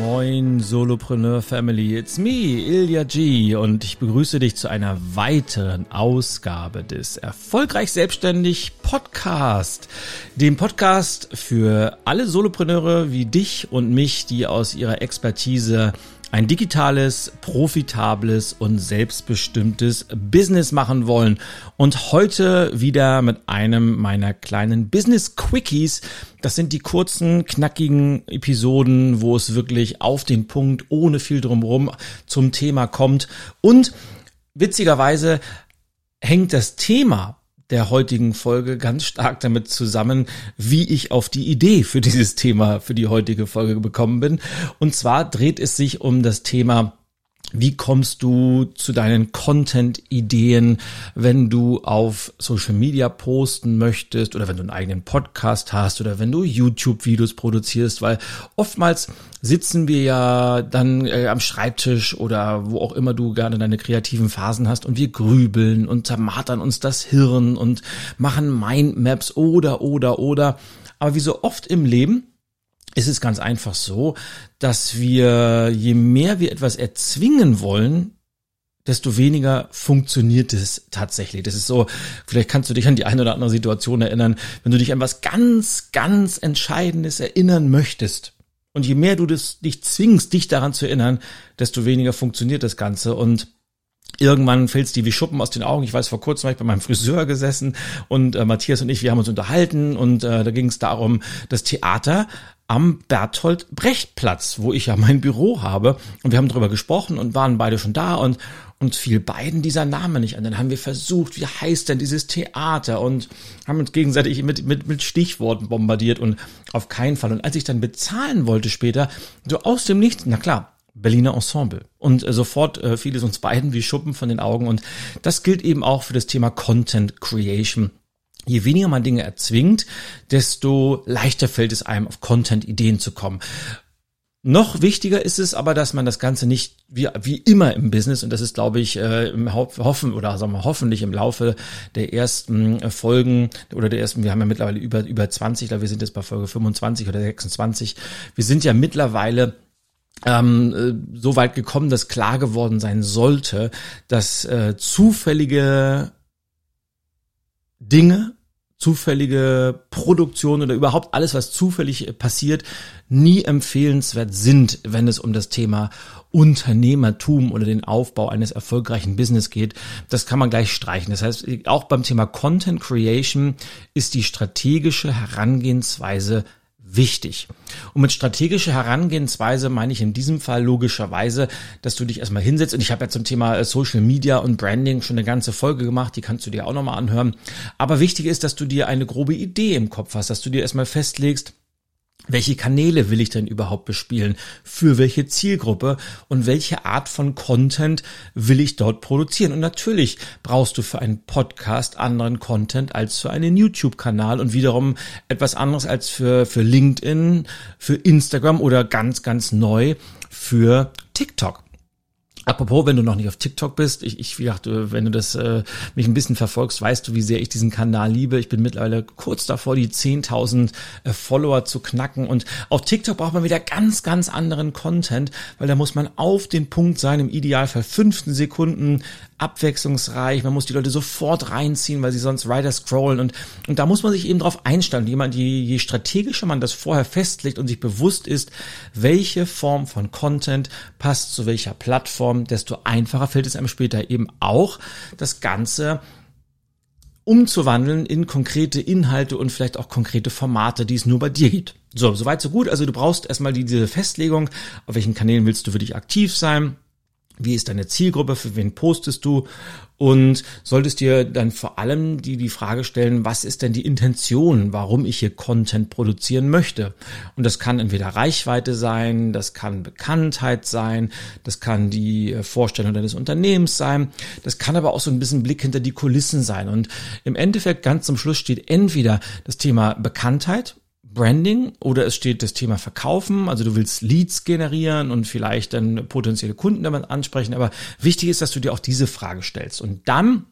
Moin Solopreneur Family, it's me, Ilya G. Und ich begrüße dich zu einer weiteren Ausgabe des Erfolgreich Selbstständig Podcast, dem Podcast für alle Solopreneure wie dich und mich, die aus ihrer Expertise ein digitales, profitables und selbstbestimmtes Business machen wollen. Und heute wieder mit einem meiner kleinen Business Quickies. Das sind die kurzen, knackigen Episoden, wo es wirklich auf den Punkt, ohne viel drumherum zum Thema kommt. Und witzigerweise hängt das Thema der heutigen Folge ganz stark damit zusammen, wie ich auf die Idee für dieses Thema, für die heutige Folge gekommen bin. Und zwar dreht es sich um das Thema wie kommst du zu deinen Content-Ideen, wenn du auf Social Media posten möchtest oder wenn du einen eigenen Podcast hast oder wenn du YouTube-Videos produzierst? Weil oftmals sitzen wir ja dann äh, am Schreibtisch oder wo auch immer du gerne deine kreativen Phasen hast und wir grübeln und zermartern uns das Hirn und machen Mindmaps oder, oder, oder. Aber wie so oft im Leben ist es ganz einfach so, dass wir, je mehr wir etwas erzwingen wollen, desto weniger funktioniert es tatsächlich. Das ist so, vielleicht kannst du dich an die eine oder andere Situation erinnern, wenn du dich an was ganz, ganz Entscheidendes erinnern möchtest. Und je mehr du das, dich zwingst, dich daran zu erinnern, desto weniger funktioniert das Ganze. Und Irgendwann fällt es dir wie Schuppen aus den Augen. Ich weiß, vor kurzem war ich bei meinem Friseur gesessen und äh, Matthias und ich, wir haben uns unterhalten und äh, da ging es darum, das Theater am Berthold Brecht Platz, wo ich ja mein Büro habe. Und wir haben darüber gesprochen und waren beide schon da und uns fiel beiden dieser Name nicht an. Dann haben wir versucht, wie heißt denn dieses Theater und haben uns gegenseitig mit, mit, mit Stichworten bombardiert und auf keinen Fall. Und als ich dann bezahlen wollte später, so aus dem Nichts, na klar, Berliner Ensemble. Und äh, sofort äh, fiel es uns beiden wie Schuppen von den Augen. Und das gilt eben auch für das Thema Content Creation. Je weniger man Dinge erzwingt, desto leichter fällt es einem, auf Content-Ideen zu kommen. Noch wichtiger ist es aber, dass man das Ganze nicht wie, wie immer im Business, und das ist, glaube ich, äh, im Hoffen oder sagen wir hoffentlich im Laufe der ersten äh, Folgen oder der ersten, wir haben ja mittlerweile über, über 20, da wir sind jetzt bei Folge 25 oder 26. Wir sind ja mittlerweile ähm, äh, so weit gekommen, dass klar geworden sein sollte, dass äh, zufällige Dinge, zufällige Produktion oder überhaupt alles, was zufällig passiert, nie empfehlenswert sind, wenn es um das Thema Unternehmertum oder den Aufbau eines erfolgreichen Business geht. Das kann man gleich streichen. Das heißt, auch beim Thema Content Creation ist die strategische Herangehensweise wichtig. Und mit strategischer Herangehensweise meine ich in diesem Fall logischerweise, dass du dich erstmal hinsetzt. Und ich habe ja zum Thema äh, Social Media und Branding schon eine ganze Folge gemacht, die kannst du dir auch nochmal anhören. Aber wichtig ist, dass du dir eine grobe Idee im Kopf hast, dass du dir erstmal festlegst, welche Kanäle will ich denn überhaupt bespielen? Für welche Zielgruppe? Und welche Art von Content will ich dort produzieren? Und natürlich brauchst du für einen Podcast anderen Content als für einen YouTube-Kanal und wiederum etwas anderes als für, für LinkedIn, für Instagram oder ganz, ganz neu für TikTok. Apropos, wenn du noch nicht auf TikTok bist, ich, ich wie gesagt, wenn du das äh, mich ein bisschen verfolgst, weißt du, wie sehr ich diesen Kanal liebe. Ich bin mittlerweile kurz davor, die 10.000 äh, Follower zu knacken. Und auf TikTok braucht man wieder ganz, ganz anderen Content, weil da muss man auf den Punkt sein, im Idealfall 15 Sekunden abwechslungsreich. Man muss die Leute sofort reinziehen, weil sie sonst weiter scrollen. Und, und da muss man sich eben drauf einstellen. Jemand, je, je strategischer man das vorher festlegt und sich bewusst ist, welche Form von Content passt zu welcher Plattform, desto einfacher fällt es einem später eben auch, das Ganze umzuwandeln in konkrete Inhalte und vielleicht auch konkrete Formate, die es nur bei dir gibt. So, soweit so gut. Also du brauchst erstmal diese Festlegung, auf welchen Kanälen willst du für dich aktiv sein wie ist deine Zielgruppe? Für wen postest du? Und solltest dir dann vor allem die, die Frage stellen, was ist denn die Intention, warum ich hier Content produzieren möchte? Und das kann entweder Reichweite sein, das kann Bekanntheit sein, das kann die äh, Vorstellung deines Unternehmens sein, das kann aber auch so ein bisschen Blick hinter die Kulissen sein. Und im Endeffekt ganz zum Schluss steht entweder das Thema Bekanntheit Branding oder es steht das Thema Verkaufen, also du willst Leads generieren und vielleicht dann potenzielle Kunden damit ansprechen, aber wichtig ist, dass du dir auch diese Frage stellst. Und dann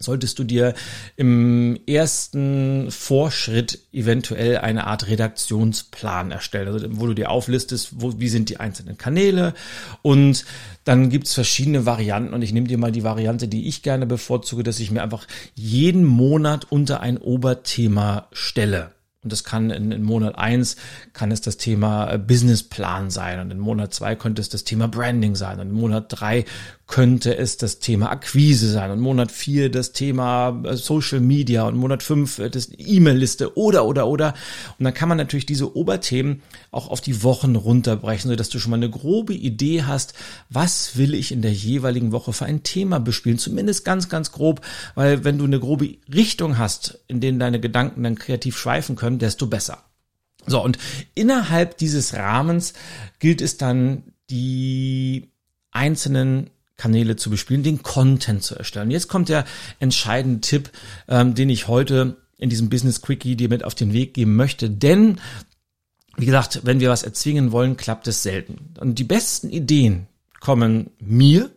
solltest du dir im ersten Vorschritt eventuell eine Art Redaktionsplan erstellen, also wo du dir auflistest, wo, wie sind die einzelnen Kanäle. Und dann gibt's verschiedene Varianten. Und ich nehme dir mal die Variante, die ich gerne bevorzuge, dass ich mir einfach jeden Monat unter ein Oberthema stelle. Und das kann in, in Monat eins kann es das Thema Businessplan sein. Und in Monat zwei könnte es das Thema Branding sein. Und in Monat drei könnte es das Thema Akquise sein und Monat vier das Thema äh, Social Media und Monat fünf äh, das E-Mail-Liste oder, oder, oder. Und dann kann man natürlich diese Oberthemen auch auf die Wochen runterbrechen, so dass du schon mal eine grobe Idee hast, was will ich in der jeweiligen Woche für ein Thema bespielen. Zumindest ganz, ganz grob, weil wenn du eine grobe Richtung hast, in denen deine Gedanken dann kreativ schweifen können, desto besser. So, und innerhalb dieses Rahmens gilt es dann, die einzelnen Kanäle zu bespielen, den Content zu erstellen. Jetzt kommt der entscheidende Tipp, ähm, den ich heute in diesem Business Quickie dir mit auf den Weg geben möchte. Denn, wie gesagt, wenn wir was erzwingen wollen, klappt es selten. Und die besten Ideen kommen mir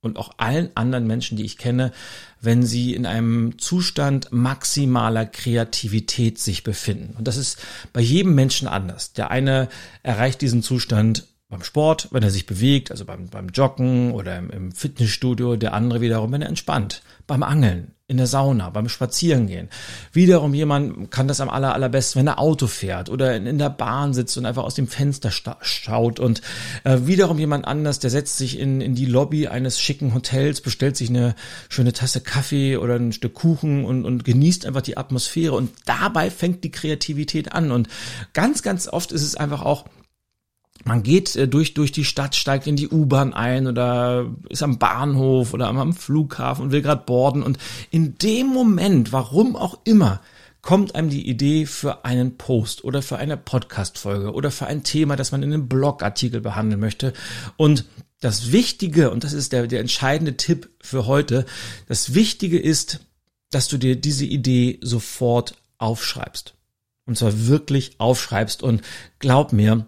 und auch allen anderen Menschen, die ich kenne, wenn sie in einem Zustand maximaler Kreativität sich befinden. Und das ist bei jedem Menschen anders. Der eine erreicht diesen Zustand beim Sport, wenn er sich bewegt, also beim, beim Joggen oder im, im Fitnessstudio, der andere wiederum, wenn er entspannt, beim Angeln, in der Sauna, beim Spazierengehen. Wiederum jemand kann das am aller, allerbesten, wenn er Auto fährt oder in, in der Bahn sitzt und einfach aus dem Fenster schaut. Und äh, wiederum jemand anders, der setzt sich in, in die Lobby eines schicken Hotels, bestellt sich eine schöne Tasse Kaffee oder ein Stück Kuchen und, und genießt einfach die Atmosphäre. Und dabei fängt die Kreativität an. Und ganz, ganz oft ist es einfach auch man geht äh, durch, durch die Stadt, steigt in die U-Bahn ein oder ist am Bahnhof oder am Flughafen und will gerade boarden. Und in dem Moment, warum auch immer, kommt einem die Idee für einen Post oder für eine Podcast-Folge oder für ein Thema, das man in einem Blogartikel behandeln möchte. Und das Wichtige, und das ist der, der entscheidende Tipp für heute, das Wichtige ist, dass du dir diese Idee sofort aufschreibst. Und zwar wirklich aufschreibst. Und glaub mir,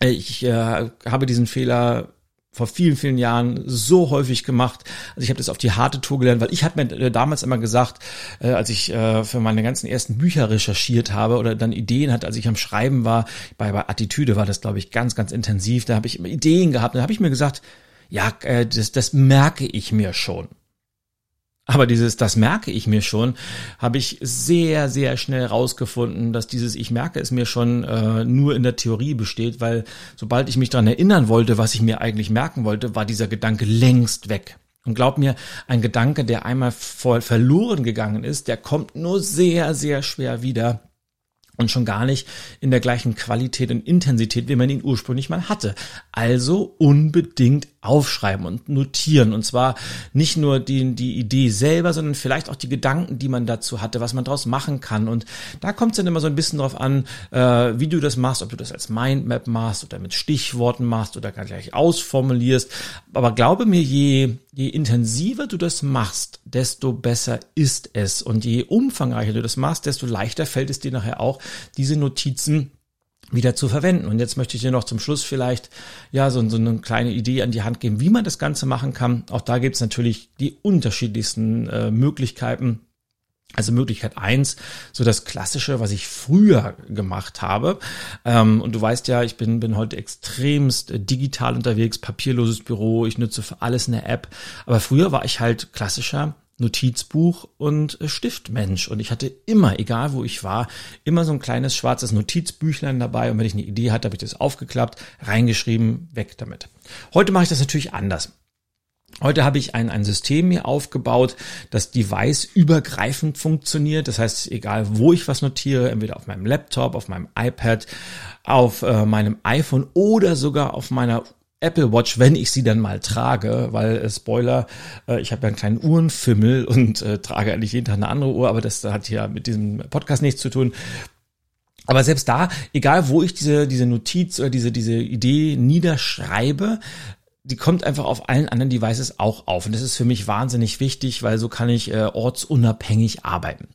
ich äh, habe diesen Fehler vor vielen, vielen Jahren so häufig gemacht. Also ich habe das auf die harte Tour gelernt, weil ich habe mir äh, damals immer gesagt, äh, als ich äh, für meine ganzen ersten Bücher recherchiert habe oder dann Ideen hatte, als ich am Schreiben war, bei, bei Attitüde war das, glaube ich, ganz, ganz intensiv, da habe ich immer Ideen gehabt. Dann habe ich mir gesagt, ja, äh, das, das merke ich mir schon. Aber dieses, das merke ich mir schon, habe ich sehr, sehr schnell rausgefunden, dass dieses Ich merke es mir schon äh, nur in der Theorie besteht, weil sobald ich mich daran erinnern wollte, was ich mir eigentlich merken wollte, war dieser Gedanke längst weg. Und glaub mir, ein Gedanke, der einmal voll verloren gegangen ist, der kommt nur sehr, sehr schwer wieder und schon gar nicht in der gleichen Qualität und Intensität, wie man ihn ursprünglich mal hatte. Also unbedingt aufschreiben und notieren. Und zwar nicht nur die, die Idee selber, sondern vielleicht auch die Gedanken, die man dazu hatte, was man daraus machen kann. Und da kommt es dann immer so ein bisschen drauf an, äh, wie du das machst, ob du das als Mindmap machst oder mit Stichworten machst oder gar gleich ausformulierst. Aber glaube mir, je, je intensiver du das machst, desto besser ist es. Und je umfangreicher du das machst, desto leichter fällt es dir nachher auch, diese Notizen wieder zu verwenden. Und jetzt möchte ich dir noch zum Schluss vielleicht ja so, so eine kleine Idee an die Hand geben, wie man das Ganze machen kann. Auch da gibt es natürlich die unterschiedlichsten äh, Möglichkeiten. Also Möglichkeit eins, so das Klassische, was ich früher gemacht habe. Ähm, und du weißt ja, ich bin, bin heute extremst digital unterwegs, papierloses Büro, ich nutze für alles eine App. Aber früher war ich halt klassischer Notizbuch und äh, Stiftmensch. Und ich hatte immer, egal wo ich war, immer so ein kleines schwarzes Notizbüchlein dabei. Und wenn ich eine Idee hatte, habe ich das aufgeklappt, reingeschrieben, weg damit. Heute mache ich das natürlich anders. Heute habe ich ein, ein System mir aufgebaut, das device-übergreifend funktioniert. Das heißt, egal wo ich was notiere, entweder auf meinem Laptop, auf meinem iPad, auf äh, meinem iPhone oder sogar auf meiner Apple Watch, wenn ich sie dann mal trage, weil äh, Spoiler, äh, ich habe ja einen kleinen Uhrenfimmel und äh, trage eigentlich jeden Tag eine andere Uhr, aber das hat ja mit diesem Podcast nichts zu tun. Aber selbst da, egal wo ich diese, diese Notiz oder diese, diese Idee niederschreibe, die kommt einfach auf allen anderen Devices auch auf. Und das ist für mich wahnsinnig wichtig, weil so kann ich äh, ortsunabhängig arbeiten.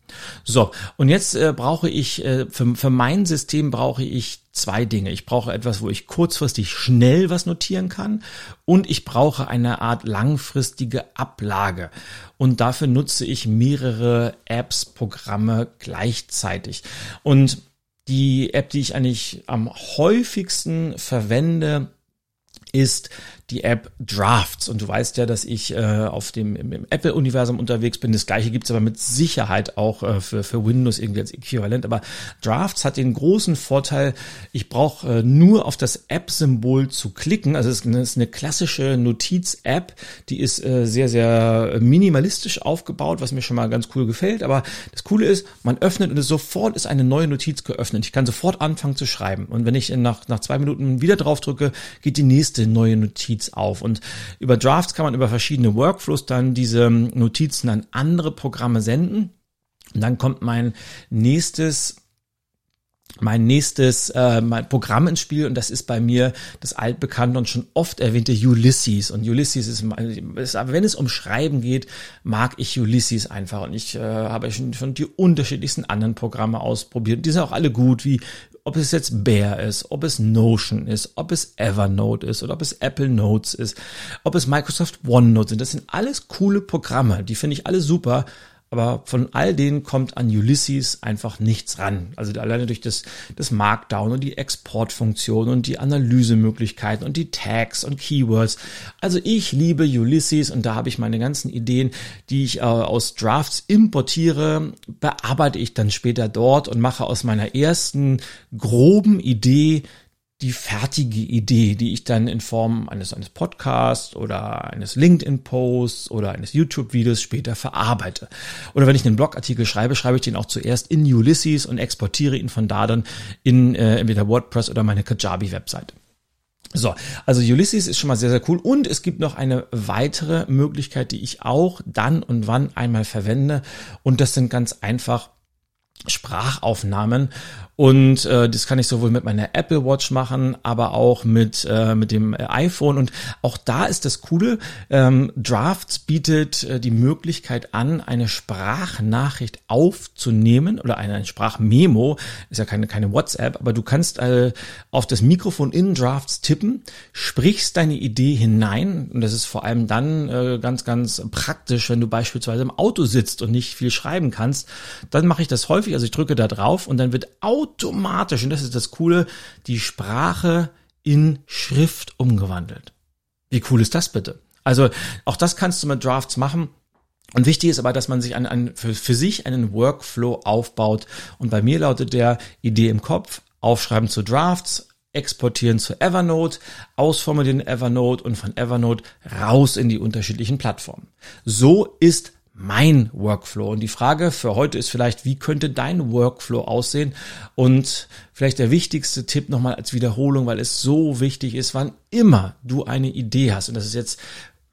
So, und jetzt äh, brauche ich, äh, für, für mein System brauche ich zwei Dinge. Ich brauche etwas, wo ich kurzfristig schnell was notieren kann und ich brauche eine Art langfristige Ablage. Und dafür nutze ich mehrere Apps, Programme gleichzeitig. Und die App, die ich eigentlich am häufigsten verwende, ist die App Drafts. Und du weißt ja, dass ich äh, auf dem im, im Apple-Universum unterwegs bin. Das gleiche gibt's aber mit Sicherheit auch äh, für, für Windows irgendwie als Äquivalent. Aber Drafts hat den großen Vorteil, ich brauche äh, nur auf das App-Symbol zu klicken. Also es ist eine, klassische Notiz-App, die ist äh, sehr, sehr minimalistisch aufgebaut, was mir schon mal ganz cool gefällt. Aber das Coole ist, man öffnet und sofort ist eine neue Notiz geöffnet. Ich kann sofort anfangen zu schreiben. Und wenn ich nach, nach zwei Minuten wieder drauf drücke, geht die nächste neue Notiz auf. Und über Drafts kann man über verschiedene Workflows dann diese Notizen an andere Programme senden. Und dann kommt mein nächstes mein nächstes äh, mein Programm ins Spiel und das ist bei mir das altbekannte und schon oft erwähnte Ulysses und Ulysses ist, ist aber wenn es um Schreiben geht, mag ich Ulysses einfach und ich äh, habe schon, schon die unterschiedlichsten anderen Programme ausprobiert. Die sind auch alle gut, wie ob es jetzt Bear ist, ob es Notion ist, ob es Evernote ist oder ob es Apple Notes ist, ob es Microsoft OneNote sind. Das sind alles coole Programme, die finde ich alle super, aber von all denen kommt an Ulysses einfach nichts ran. Also alleine durch das, das Markdown und die Exportfunktion und die Analysemöglichkeiten und die Tags und Keywords. Also ich liebe Ulysses und da habe ich meine ganzen Ideen, die ich äh, aus Drafts importiere, bearbeite ich dann später dort und mache aus meiner ersten groben Idee die fertige Idee, die ich dann in Form eines, eines Podcasts oder eines LinkedIn-Posts oder eines YouTube-Videos später verarbeite. Oder wenn ich einen Blogartikel schreibe, schreibe ich den auch zuerst in Ulysses und exportiere ihn von da dann in äh, entweder WordPress oder meine Kajabi-Webseite. So, also Ulysses ist schon mal sehr, sehr cool. Und es gibt noch eine weitere Möglichkeit, die ich auch dann und wann einmal verwende. Und das sind ganz einfach Sprachaufnahmen und äh, das kann ich sowohl mit meiner Apple Watch machen, aber auch mit, äh, mit dem iPhone. Und auch da ist das Coole, ähm, Drafts bietet äh, die Möglichkeit an, eine Sprachnachricht aufzunehmen oder eine, eine Sprachmemo, ist ja keine, keine WhatsApp, aber du kannst äh, auf das Mikrofon in Drafts tippen, sprichst deine Idee hinein. Und das ist vor allem dann äh, ganz, ganz praktisch, wenn du beispielsweise im Auto sitzt und nicht viel schreiben kannst. Dann mache ich das häufig, also ich drücke da drauf und dann wird automatisch automatisch, und das ist das Coole, die Sprache in Schrift umgewandelt. Wie cool ist das bitte? Also auch das kannst du mit Drafts machen. Und wichtig ist aber, dass man sich an, an, für, für sich einen Workflow aufbaut. Und bei mir lautet der Idee im Kopf, aufschreiben zu Drafts, exportieren zu Evernote, ausformulieren Evernote und von Evernote raus in die unterschiedlichen Plattformen. So ist mein Workflow. Und die Frage für heute ist vielleicht, wie könnte dein Workflow aussehen? Und vielleicht der wichtigste Tipp nochmal als Wiederholung, weil es so wichtig ist, wann immer du eine Idee hast, und das ist jetzt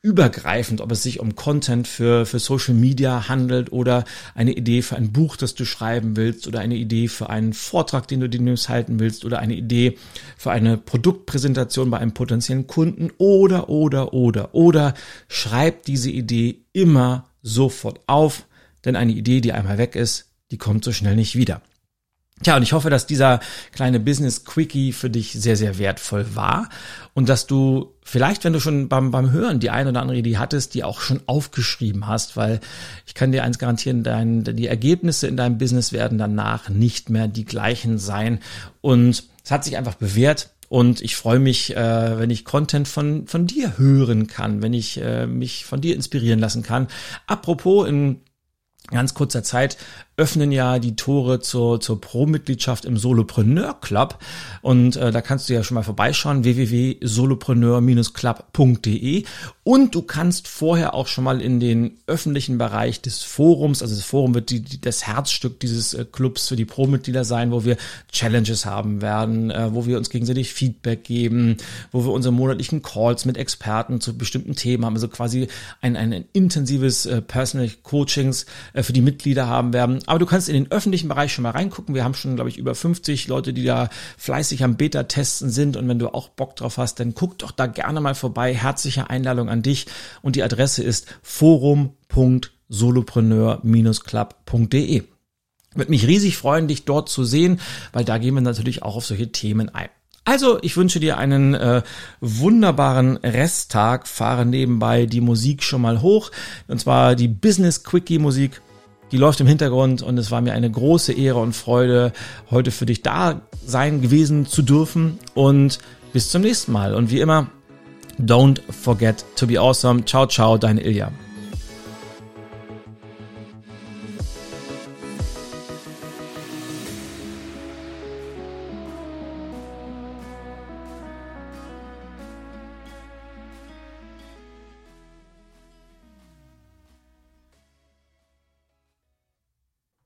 übergreifend, ob es sich um Content für, für Social Media handelt oder eine Idee für ein Buch, das du schreiben willst oder eine Idee für einen Vortrag, den du demnächst halten willst oder eine Idee für eine Produktpräsentation bei einem potenziellen Kunden oder, oder, oder, oder schreib diese Idee immer sofort auf, denn eine Idee, die einmal weg ist, die kommt so schnell nicht wieder. Tja, und ich hoffe, dass dieser kleine Business Quickie für dich sehr, sehr wertvoll war und dass du vielleicht, wenn du schon beim, beim Hören die eine oder andere Idee hattest, die auch schon aufgeschrieben hast, weil ich kann dir eins garantieren, dein, die Ergebnisse in deinem Business werden danach nicht mehr die gleichen sein und es hat sich einfach bewährt, und ich freue mich, äh, wenn ich Content von, von dir hören kann, wenn ich äh, mich von dir inspirieren lassen kann. Apropos, in ganz kurzer Zeit öffnen ja die Tore zur, zur Pro-Mitgliedschaft im Solopreneur Club. Und äh, da kannst du ja schon mal vorbeischauen, www.solopreneur-club.de. Und du kannst vorher auch schon mal in den öffentlichen Bereich des Forums, also das Forum wird die, die, das Herzstück dieses äh, Clubs für die Pro-Mitglieder sein, wo wir Challenges haben werden, äh, wo wir uns gegenseitig Feedback geben, wo wir unsere monatlichen Calls mit Experten zu bestimmten Themen haben, also quasi ein, ein, intensives äh, Personal Coachings äh, für die Mitglieder haben werden aber du kannst in den öffentlichen Bereich schon mal reingucken. Wir haben schon, glaube ich, über 50 Leute, die da fleißig am Beta-Testen sind. Und wenn du auch Bock drauf hast, dann guck doch da gerne mal vorbei. Herzliche Einladung an dich. Und die Adresse ist forum.solopreneur-club.de. Würde mich riesig freuen, dich dort zu sehen, weil da gehen wir natürlich auch auf solche Themen ein. Also, ich wünsche dir einen äh, wunderbaren Resttag. Fahre nebenbei die Musik schon mal hoch. Und zwar die Business Quickie Musik. Die läuft im Hintergrund und es war mir eine große Ehre und Freude, heute für dich da sein gewesen zu dürfen. Und bis zum nächsten Mal. Und wie immer, don't forget to be awesome. Ciao, ciao, dein Ilja.